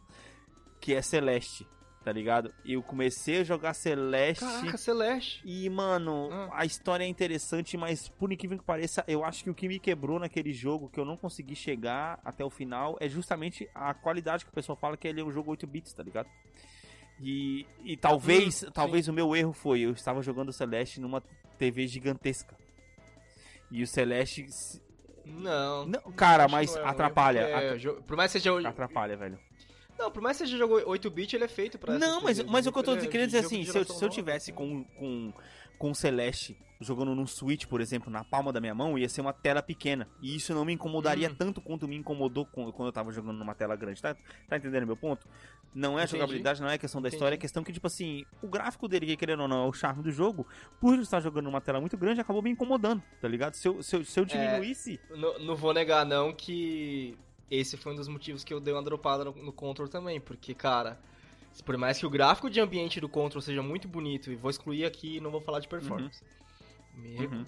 Que é Celeste, tá ligado? Eu comecei a jogar Celeste. Caraca, Celeste. E, mano, Ah. a história é interessante, mas por incrível que pareça, eu acho que o que me quebrou naquele jogo, que eu não consegui chegar até o final, é justamente a qualidade que o pessoal fala que ele é um jogo 8 bits, tá ligado? E, e talvez, Hum, talvez o meu erro foi, eu estava jogando o Celeste numa TV gigantesca. E o Celeste. Não. Não, cara, mas não é atrapalha. é, Por mais que seja. Atrapalha, velho. Não, por mais que seja jogo 8-bit, ele é feito pra. Não, mas, mas o que eu tô é querendo dizer assim, se eu, se eu tivesse com, com, com o Celeste jogando num Switch, por exemplo, na palma da minha mão, ia ser uma tela pequena. E isso não me incomodaria Hum. tanto quanto me incomodou com- quando eu tava jogando numa tela grande. Tá, tá entendendo meu ponto? Não é Entendi. jogabilidade, não é a questão da Entendi. história, é questão que, tipo assim, o gráfico dele, que querendo ou não, é o charme do jogo, por estar jogando numa tela muito grande, acabou me incomodando, tá ligado? Se eu, se eu, se eu diminuísse. Não, não vou negar, não, que esse foi um dos motivos que eu dei uma dropada no, no Control também, porque, cara, por mais que o gráfico de ambiente do Control seja muito bonito, e vou excluir aqui e não vou falar de performance. Me Uhum.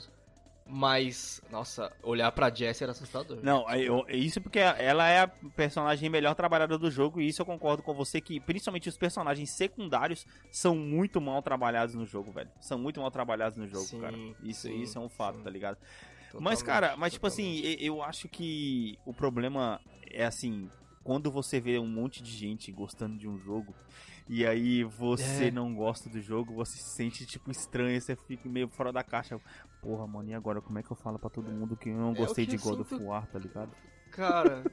Mas, nossa, olhar pra Jessie era assustador. Não, eu, isso porque ela é a personagem melhor trabalhada do jogo, e isso eu concordo com você que, principalmente os personagens secundários, são muito mal trabalhados no jogo, velho. São muito mal trabalhados no jogo, Sim, cara. Isso, sim, isso é um fato, sim. tá ligado? Totalmente, Mas, cara, mas tipo totalmente. assim, e- eu acho que o problema é assim, quando você vê um monte de gente gostando de um jogo e aí você É. não gosta do jogo, você se sente tipo estranho, você fica meio fora da caixa. Porra, mano, e agora como é que eu falo pra todo mundo que eu não É gostei que de God of sinto- War, tá ligado? Cara,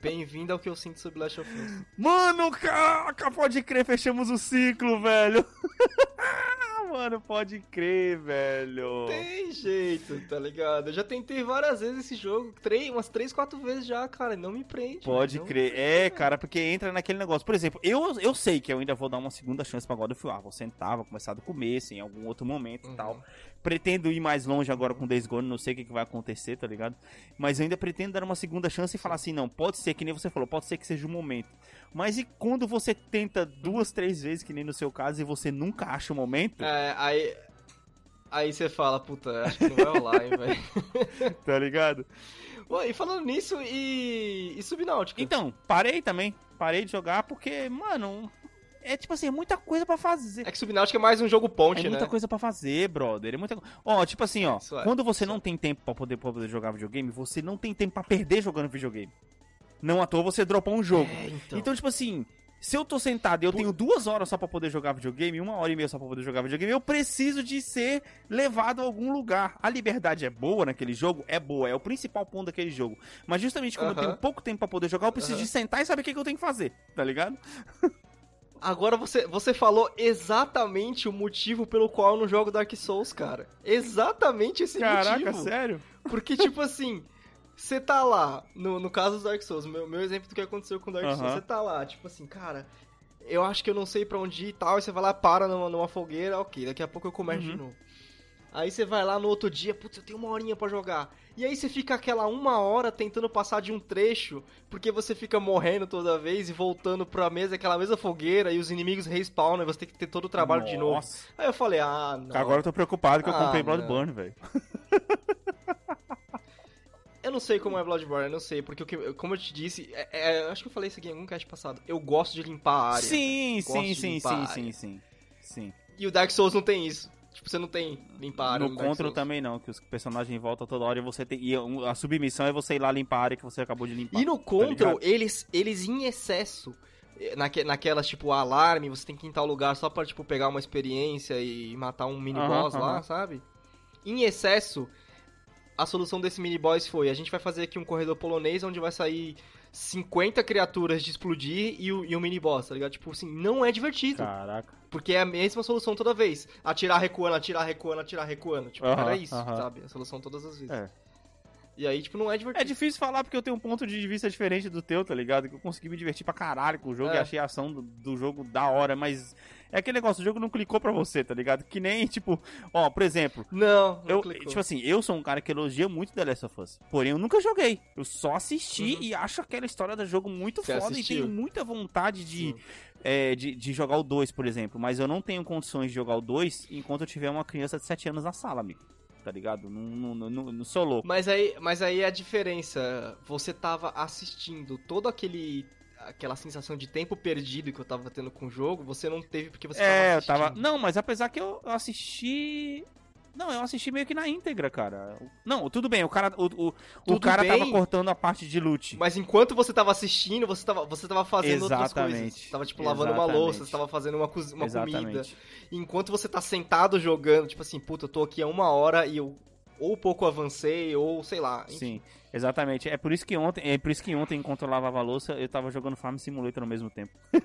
bem-vindo ao que eu sinto sobre Last of Us. Mano, caraca, pode crer, fechamos o ciclo, velho. Mano, pode crer, velho. Tem jeito, tá ligado? Eu já tentei várias vezes esse jogo, três, umas três, quatro vezes já, cara, e não me prende. Pode não- crer. É, cara, porque entra naquele negócio. Por exemplo, eu, eu sei que eu ainda vou dar uma segunda chance pra God of War. Vou sentar, vou começar do começo, em algum outro momento e Uhum. tal. Pretendo ir mais longe agora com Days Gone, não sei o que, que vai acontecer, tá ligado? Mas eu ainda pretendo dar uma segunda chance e falar assim, não, pode ser, que nem você falou, pode ser que seja o momento. Mas e quando você tenta duas, três vezes, que nem no seu caso, e você nunca acha o momento, É, aí. Aí você fala, puta, acho que não vai rolar, hein, velho. tá ligado? Pô, e falando nisso, e. E Subnáutica? Então, parei também. Parei de jogar porque, mano, é tipo assim, é muita coisa pra fazer. É que Subnáutica é mais um jogo ponte, É muita né? coisa pra fazer, brother. É muita... Ó, tipo assim, ó. É, quando você isso não tem tempo pra poder, pra poder jogar videogame, você não tem tempo pra perder jogando videogame. Não à toa você dropar um jogo. É, então. Então, tipo assim, se eu tô sentado e eu Pu- tenho duas horas só pra poder jogar videogame, uma hora e meia só pra poder jogar videogame, eu preciso de ser levado a algum lugar. A liberdade é boa naquele jogo? É boa, é o principal ponto daquele jogo. Mas justamente como eu Aham. tenho pouco tempo pra poder jogar, eu preciso Aham. de sentar e saber o que, que eu tenho que fazer, tá ligado? Agora você, você falou exatamente o motivo pelo qual eu não jogo Dark Souls, cara. Exatamente esse Caraca, motivo. sério? Porque, tipo assim, você tá lá, no, no caso do Dark Souls, meu, meu exemplo do que aconteceu com o Dark Souls, Aham. você tá lá, tipo assim, cara, eu acho que eu não sei pra onde ir e tal, e você vai lá, para numa, numa fogueira, ok, daqui a pouco eu começo de Uhum. novo. Aí você vai lá no outro dia, putz, eu tenho uma horinha pra jogar. E aí você fica aquela uma hora tentando passar de um trecho, porque você fica morrendo toda vez e voltando pra mesa, aquela mesma fogueira, e os inimigos respawnam, e você tem que ter todo o trabalho de novo. Nossa. Aí eu falei, ah, não. Agora eu tô preocupado que eu Ah, comprei. Bloodborne, velho. Eu não sei como é Bloodborne, eu não sei, porque como eu te disse, é- é- acho que eu falei isso aqui em algum cast passado. Eu gosto de limpar a área. Sim, sim, sim, sim, sim, sim. Sim. E o Dark Souls não tem isso. Tipo, você não tem limpar a área No Dark Control também não, que os personagens voltam toda hora e você tem. E a submissão é você ir lá limpar a área que você acabou de limpar. E no Control, ligado? eles, eles em excesso, eh, naque, naquelas, tipo, alarme, você tem que ir em tal lugar só pra, tipo, pegar uma experiência e matar um mini Aham, boss lá, sabe? Em excesso, a solução desse mini boss foi, a gente vai fazer aqui um corredor polonês onde vai sair 50 criaturas de explodir e o, e o mini boss, tá ligado? Tipo assim, não é divertido. Caraca. Porque é a mesma solução toda vez. Atirar recuando, atirar recuando, atirar recuando. Tipo, Aham, era isso, aham. sabe? A solução todas as vezes. É. E aí, tipo, não é divertido. É difícil falar porque eu tenho um ponto de vista diferente do teu, tá ligado? Que eu consegui me divertir pra caralho com o jogo É. e achei a ação do, do jogo da hora, mas é aquele negócio, o jogo não clicou pra você, tá ligado? Que nem, tipo, ó, por exemplo, Não, não eu, clicou. tipo assim, eu sou um cara que elogia muito The Last of Us. Porém, eu nunca joguei. Eu só assisti Uhum. e acho aquela história do jogo muito Você foda assistiu? e tenho muita vontade de, Sim. é, de, de jogar o 2, por exemplo. Mas eu não tenho condições de jogar o 2 enquanto eu tiver uma criança de 7 anos na sala, amigo. Tá ligado? Não, não, não, não, não sou louco. Mas aí, mas aí é a diferença. Você tava assistindo todo aquele. Aquela sensação de tempo perdido que eu tava tendo com o jogo, você não teve porque você É, eu tava tava. assistindo. Não, mas apesar que eu assisti. Não, eu assisti meio que na íntegra, cara. Não, tudo bem, o cara, o, o, o cara tava bem. cortando a parte de loot. Mas enquanto você tava assistindo, você tava, você tava fazendo outras coisas. Exatamente. Você tava, tipo, lavando uma Exatamente. louça, você tava fazendo uma, uma comida. Exatamente. Enquanto você tá sentado jogando, tipo assim, puta, eu tô aqui há uma hora e eu ou pouco avancei, ou sei lá. enfim. Sim, exatamente. É por isso que ontem, é por isso que ontem, enquanto eu lavava a louça, eu tava jogando Farm Simulator ao mesmo tempo.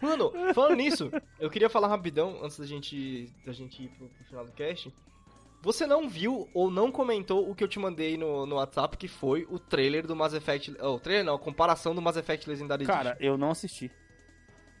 Mano, falando nisso, eu queria falar rapidão, antes da gente, da gente ir pro, pro final do cast. Você não viu ou não comentou o que eu te mandei no, no WhatsApp, que foi o trailer do Mass Effect... Oh, o trailer não, a comparação do Mass Effect Legendary Cara, eu não assisti.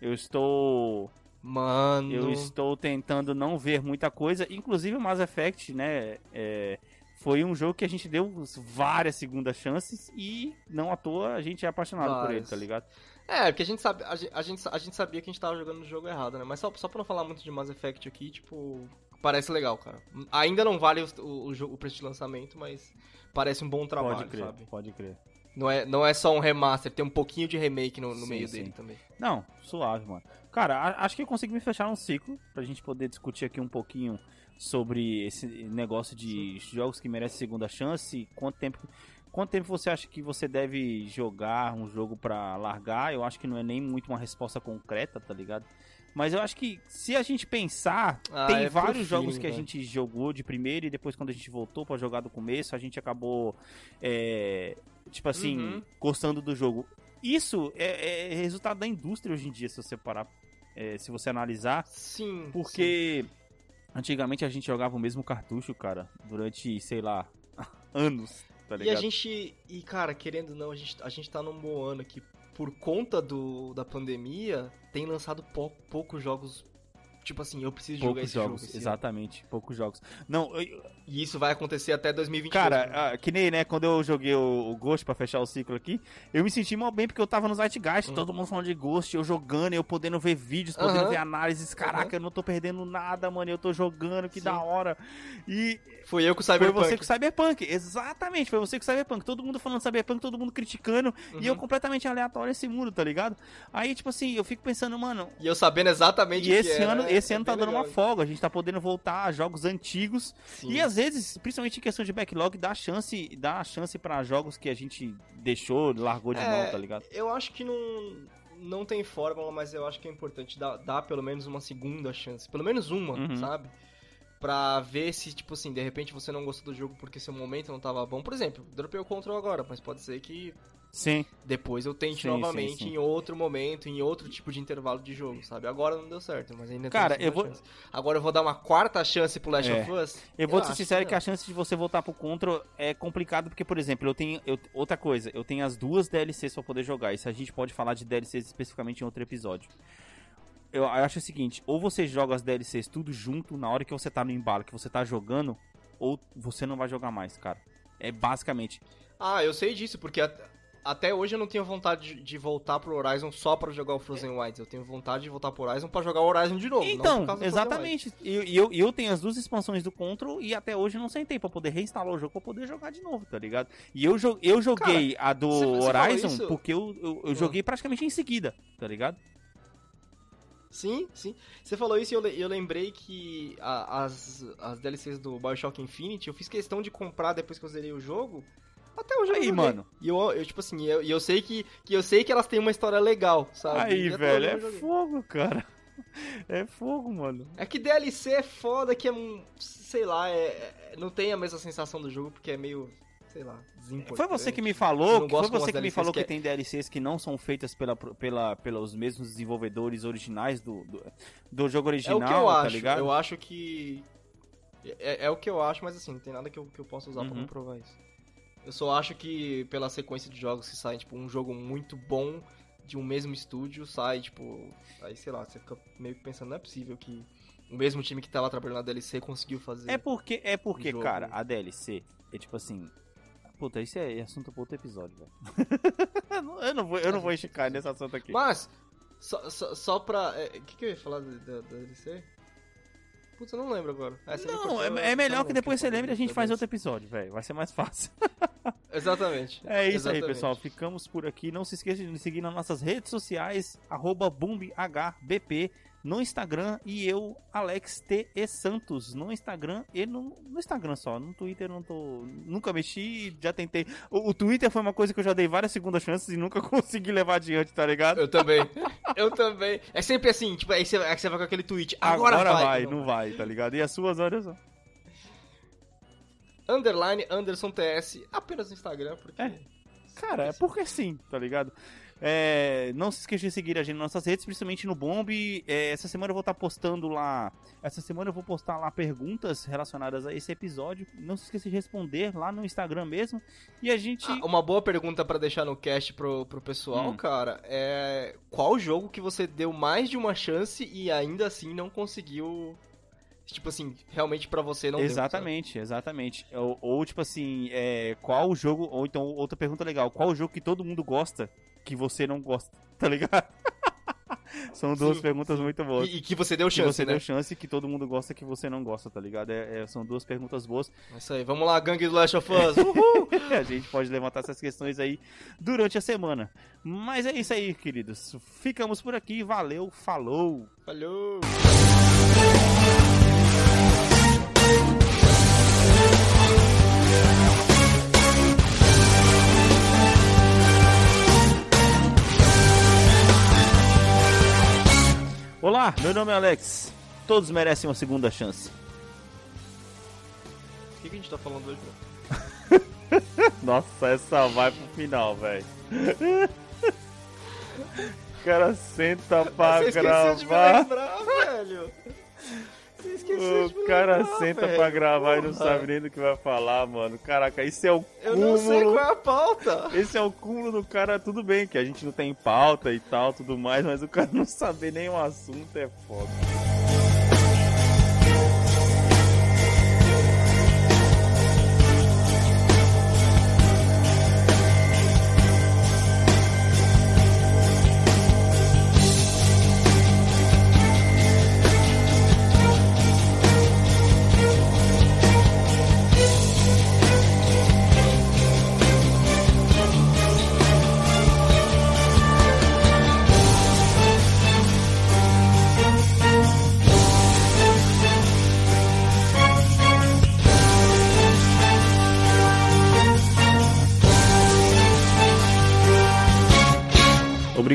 Eu estou. Mano... Eu estou tentando não ver muita coisa. Inclusive o Mass Effect, né? é, foi um jogo que a gente deu várias segundas chances e não à toa a gente é apaixonado várias. por ele, tá ligado? É, porque a gente, sabe, a, a, gente, a gente sabia que a gente tava jogando no jogo errado, né? Mas só, só pra não falar muito de Mass Effect aqui, tipo, parece legal, cara. Ainda não vale o, o, o, o preço de lançamento, mas parece um bom trabalho, pode crer, sabe? Pode crer. Não é, não é só um remaster, tem um pouquinho de remake no, no sim, meio sim. dele também. Não, suave, mano. Cara, acho que eu consegui me fechar um ciclo pra gente poder discutir aqui um pouquinho sobre esse negócio de sim. jogos que merecem segunda chance, quanto tempo Quanto tempo você acha que você deve jogar um jogo para largar? Eu acho que não é nem muito uma resposta concreta, tá ligado? Mas eu acho que se a gente pensar, ah, tem é vários jogos que a gente jogou de primeiro e depois quando a gente voltou para jogar do começo, a gente acabou, é, tipo assim, uhum. gostando do jogo. Isso é, é, resultado da indústria hoje em dia, se você parar, é, se você analisar. Sim. Porque sim. antigamente a gente jogava o mesmo cartucho, cara, durante, sei lá, anos. Tá e a gente. E, cara, querendo ou não, a gente, a gente tá num bom ano que, por conta do, da pandemia, tem lançado pou, poucos jogos Tipo assim, eu preciso poucos jogar esse jogos, jogo. exatamente, ano. poucos jogos. Não, eu... E isso vai acontecer até 2022. Cara, né? que nem, né, quando eu joguei o, o Ghost pra fechar o ciclo aqui, eu me senti mal bem porque eu tava no Zeitgeist, uhum. todo mundo falando de Ghost, eu jogando, eu podendo ver vídeos, podendo uhum. ver análises. Caraca, uhum. eu não tô perdendo nada, mano, eu tô jogando, que Sim. da hora. E. Foi eu com o Cyberpunk. Foi você com o Cyberpunk, exatamente, foi você com o Cyberpunk. Todo mundo falando Cyberpunk, todo mundo criticando, e eu uhum. completamente aleatório esse mundo, tá ligado? Aí, tipo assim, eu fico pensando, mano. E eu sabendo exatamente e esse ano, é, esse é ano tá dando legal. uma folga, a gente tá podendo voltar a jogos antigos. Sim. E às vezes, principalmente em questão de backlog, dá chance, dá chance para jogos que a gente deixou, largou de é, mão, tá ligado? Eu acho que não não tem fórmula, mas eu acho que é importante dar, dar pelo menos uma segunda chance, pelo menos uma, uhum. sabe? Pra ver se, tipo assim, de repente você não gostou do jogo porque seu momento não tava bom. Por exemplo, dropei o control agora, mas pode ser que Sim. Depois eu tente sim, novamente sim, sim. em outro momento, em outro tipo de intervalo de jogo, sabe? Agora não deu certo, mas ainda Cara, eu vou. Chance. Agora eu vou dar uma quarta chance pro Last é. of Us. Eu vou eu ser sincero que, que, a chance de você voltar pro Control é complicado, porque, por exemplo, eu tenho. Eu... Outra coisa, eu tenho as duas DLCs pra poder jogar. Isso a gente pode falar de DLCs especificamente em outro episódio. Eu acho o seguinte, ou você joga as DLCs tudo junto na hora que você tá no embalo, que você tá jogando, ou você não vai jogar mais, cara. É basicamente. Ah, eu sei disso, porque até hoje eu não tenho vontade de, de voltar pro Horizon só para jogar o Frozen Wilds. Eu tenho vontade de voltar pro Horizon para jogar o Horizon de novo. Então, exatamente. E eu, eu, eu, tenho as duas expansões do Control e até hoje não sentei para poder reinstalar o jogo para poder jogar de novo, tá ligado? E eu, eu joguei Cara, a do você, Horizon você porque eu, eu, eu joguei praticamente em seguida, tá ligado? Sim, sim. Você falou isso e eu, eu lembrei que a, as, as DLCs do Bioshock Infinite eu fiz questão de comprar depois que eu zerei o jogo até hoje Aí, mano. E eu, eu, tipo assim, eu, eu sei que, que eu sei que elas têm uma história legal, sabe? Aí, velho, é fogo, cara. É fogo, mano. É que DLC é foda, que é, sei lá, é, é, não tem a mesma sensação do jogo, porque é meio, sei lá. Foi você que me falou, foi você que me falou que, que tem DLCs que não são feitas pela, pela, pelos mesmos desenvolvedores originais do, do, do jogo original, é o que eu tá acho. ligado? Eu acho que... É, é, o que eu acho, mas assim, não tem nada que eu, que eu possa usar uhum. pra comprovar isso. Eu só acho que pela sequência de jogos que saem, tipo, um jogo muito bom de um mesmo estúdio sai, tipo. Aí sei lá, você fica meio que pensando, não é possível que o mesmo time que tava trabalhando na DLC conseguiu fazer. É porque, é porque, um cara, a DLC é tipo assim. Puta, isso é assunto pra outro episódio, velho. eu não vou, eu não vou esticar nesse assunto aqui. Mas, só, só, só pra. O é, que, que eu ia falar da, DLC? Putz, eu não lembro agora. É, não, é, é, melhor que depois você lembre e a gente faz outro episódio, velho. Vai ser mais fácil. Exatamente. É isso Exatamente. aí, pessoal. Ficamos por aqui. Não se esqueça de nos seguir nas nossas redes sociais, BoomHBP no Instagram e eu, Alex T. E Santos, no Instagram e no, no Instagram só. No Twitter não tô. Nunca mexi, já tentei. O, o, Twitter foi uma coisa que eu já dei várias segundas chances e nunca consegui levar adiante, tá ligado? Eu também. eu também. É sempre assim, tipo, aí você, aí você vai com aquele tweet. Agora, Agora vai. vai não, não vai, tá ligado? E as suas, olha só underline Anderson TS apenas no Instagram, porque. É. Cara, é porque sim, tá ligado? É, não se esqueça de seguir a gente nas nossas redes, principalmente no Bomb. É, essa semana eu vou estar tá postando lá. Essa semana eu vou postar lá perguntas relacionadas a esse episódio. Não se esqueça de responder lá no Instagram mesmo. E a gente. Ah, uma boa pergunta para deixar no cast pro, pro pessoal, hum. cara, é qual jogo que você deu mais de uma chance e ainda assim não conseguiu tipo assim, realmente pra você não Exatamente, deu, exatamente. Ou, ou, tipo assim, é, qual o jogo. Ou então, outra pergunta legal: qual o jogo que todo mundo gosta que você não gosta? Tá ligado? São duas sim, perguntas sim. muito boas. E, e, que você deu chance, que você né? deu chance que todo mundo gosta que você não gosta, tá ligado? É, é, são duas perguntas boas. É isso aí, vamos lá, gangue do Last of Us. Uhul! a gente pode levantar essas questões aí durante a semana. Mas é isso aí, queridos. Ficamos por aqui. Valeu, falou! Falou! Olá, meu nome é Alex. Todos merecem uma segunda chance. O que, que a gente tá falando hoje, Nossa, essa vai pro final, velho. O cara senta pra Você gravar. De me lembrar, velho. O cara senta velho. pra gravar Porra. e não sabe nem do que vai falar, mano. Caraca, isso é o cúmulo. Eu não sei qual é a pauta. Esse é o cúmulo do cara, tudo bem, que a gente não tem pauta e tal, tudo mais, mas o cara não saber nenhum assunto é foda.